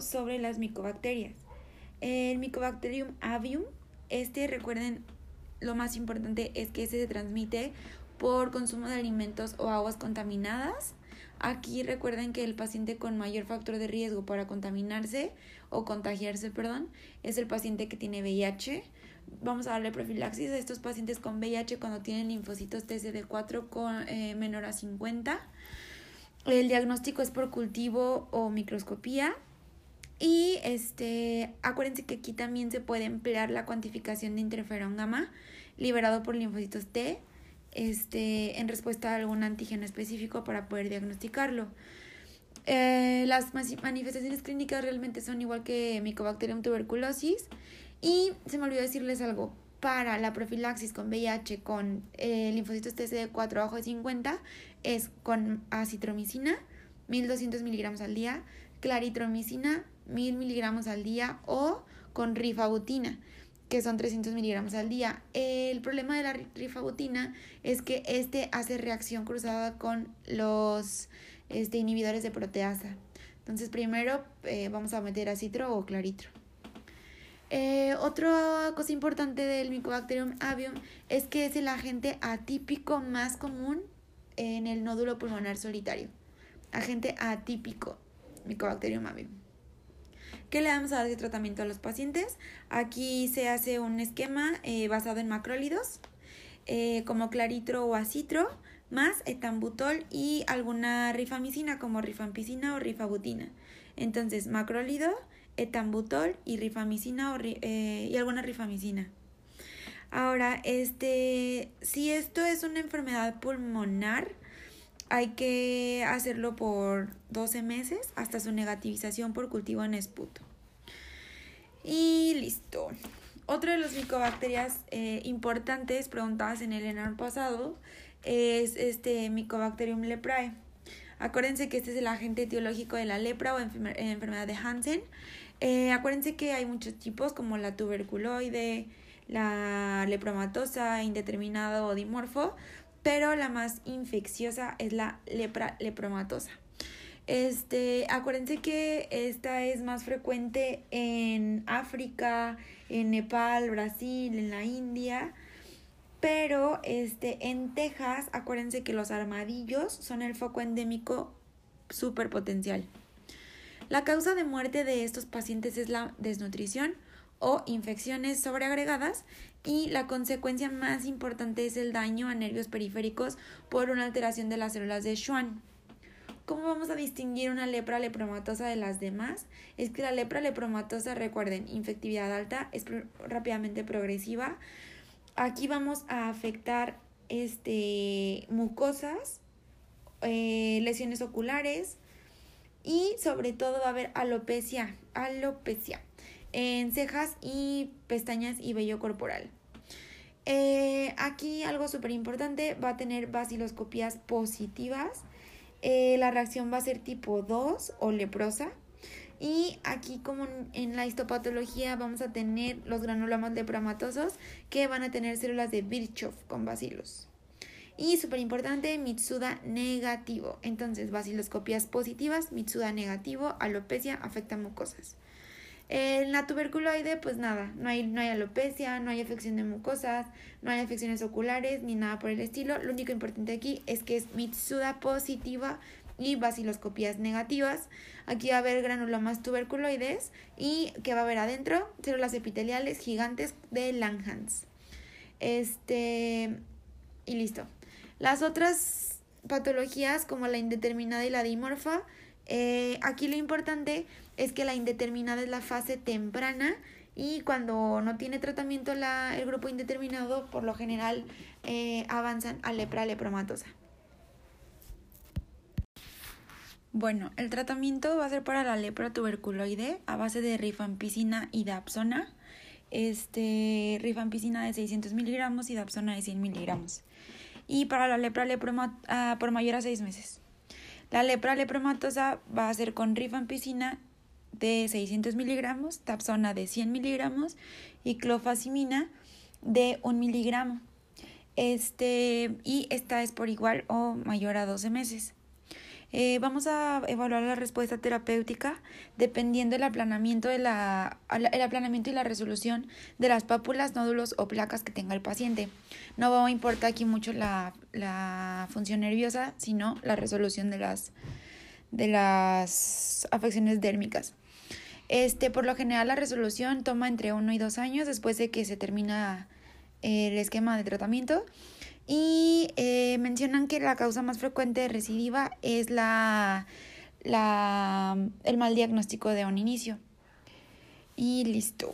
sobre las micobacterias. El Mycobacterium avium, este recuerden, lo más importante es que se transmite por consumo de alimentos o aguas contaminadas. Aquí recuerden que el paciente con mayor factor de riesgo para contaminarse o contagiarse, perdón, es el paciente que tiene VIH. Vamos a darle profilaxis a estos pacientes con VIH cuando tienen linfocitos TCD4 con, eh, menor a 50. El diagnóstico es por cultivo o microscopía. Y este, acuérdense que aquí también se puede emplear la cuantificación de interferón gamma liberado por linfocitos T este, en respuesta a algún antígeno específico para poder diagnosticarlo. Eh, las manifestaciones clínicas realmente son igual que Mycobacterium tuberculosis. Y se me olvidó decirles algo. Para la profilaxis con VIH con eh, linfocitos TCD4 bajo de 50 es con acitromicina, 1200 miligramos al día, claritromicina, 1000 miligramos al día o con rifabutina, que son 300 miligramos al día. El problema de la rifabutina es que este hace reacción cruzada con los este, inhibidores de proteasa. Entonces primero eh, vamos a meter acitro o claritro. Eh, otra cosa importante del Mycobacterium avium es que es el agente atípico más común en el nódulo pulmonar solitario. Agente atípico, Mycobacterium avium. ¿Qué le damos a dar de tratamiento a los pacientes? Aquí se hace un esquema eh, basado en macrólidos, eh, como claritro o acitro, más etambutol y alguna rifamicina como rifampicina o rifabutina. Entonces, macrólido, etambutol y rifamicina o eh, y alguna rifamicina. Ahora, este, si esto es una enfermedad pulmonar, hay que hacerlo por 12 meses hasta su negativización por cultivo en esputo. Y listo. Otro de los micobacterias eh, importantes preguntadas en el enano pasado es este Mycobacterium leprae. Acuérdense que este es el agente etiológico de la lepra o enfermedad de Hansen. Eh, acuérdense que hay muchos tipos como la tuberculoide, la lepromatosa, indeterminado o dimorfo pero la más infecciosa es la lepra lepromatosa. Este, acuérdense que esta es más frecuente en África, en Nepal, Brasil, en la India. Pero este, en Texas, acuérdense que los armadillos son el foco endémico superpotencial. La causa de muerte de estos pacientes es la desnutrición o infecciones sobreagregadas y la consecuencia más importante es el daño a nervios periféricos por una alteración de las células de Schwann. ¿Cómo vamos a distinguir una lepra lepromatosa de las demás? Es que la lepra lepromatosa, recuerden, infectividad alta, es rápidamente progresiva. Aquí vamos a afectar este, mucosas, eh, lesiones oculares y sobre todo va a haber alopecia. Alopecia en cejas y pestañas y vello corporal. Eh, aquí algo súper importante, va a tener baciloscopías positivas. Eh, la reacción va a ser tipo 2 o leprosa. Y aquí como en la histopatología vamos a tener los granulomas lepromatosos que van a tener células de Virchow con bacilos. Y súper importante, Mitsuda negativo. Entonces, baciloscopías positivas, Mitsuda negativo, alopecia, afecta mucosas. En la tuberculoide, pues nada, no hay, no hay alopecia, no hay afección de mucosas, no hay afecciones oculares ni nada por el estilo. Lo único importante aquí es que es Mitsuda positiva y baciloscopías negativas. Aquí va a haber granulomas tuberculoides y que va a haber adentro células epiteliales gigantes de Langhans. Este y listo. Las otras patologías como la indeterminada y la dimorfa, eh, aquí lo importante es que la indeterminada es la fase temprana y cuando no tiene tratamiento la, el grupo indeterminado, por lo general eh, avanzan a lepra lepromatosa. Bueno, el tratamiento va a ser para la lepra tuberculoide a base de rifampicina y dapsona. Este, rifampicina de 600 miligramos y dapsona de 100 miligramos. Y para la lepra lepromatosa por mayor a 6 meses. La lepra lepromatosa va a ser con rifampicina de 600 miligramos, tapsona de 100 miligramos y clofazimina de 1 miligramo. Este, y esta es por igual o mayor a 12 meses. Eh, vamos a evaluar la respuesta terapéutica dependiendo del aplanamiento, de la, el aplanamiento y la resolución de las pápulas, nódulos o placas que tenga el paciente. No importa aquí mucho la, la función nerviosa, sino la resolución de las, de las afecciones dérmicas. Este, por lo general, la resolución toma entre uno y dos años después de que se termina el esquema de tratamiento. Mencionan que la causa más frecuente de recidiva es la, la, el mal diagnóstico de un inicio. Y listo.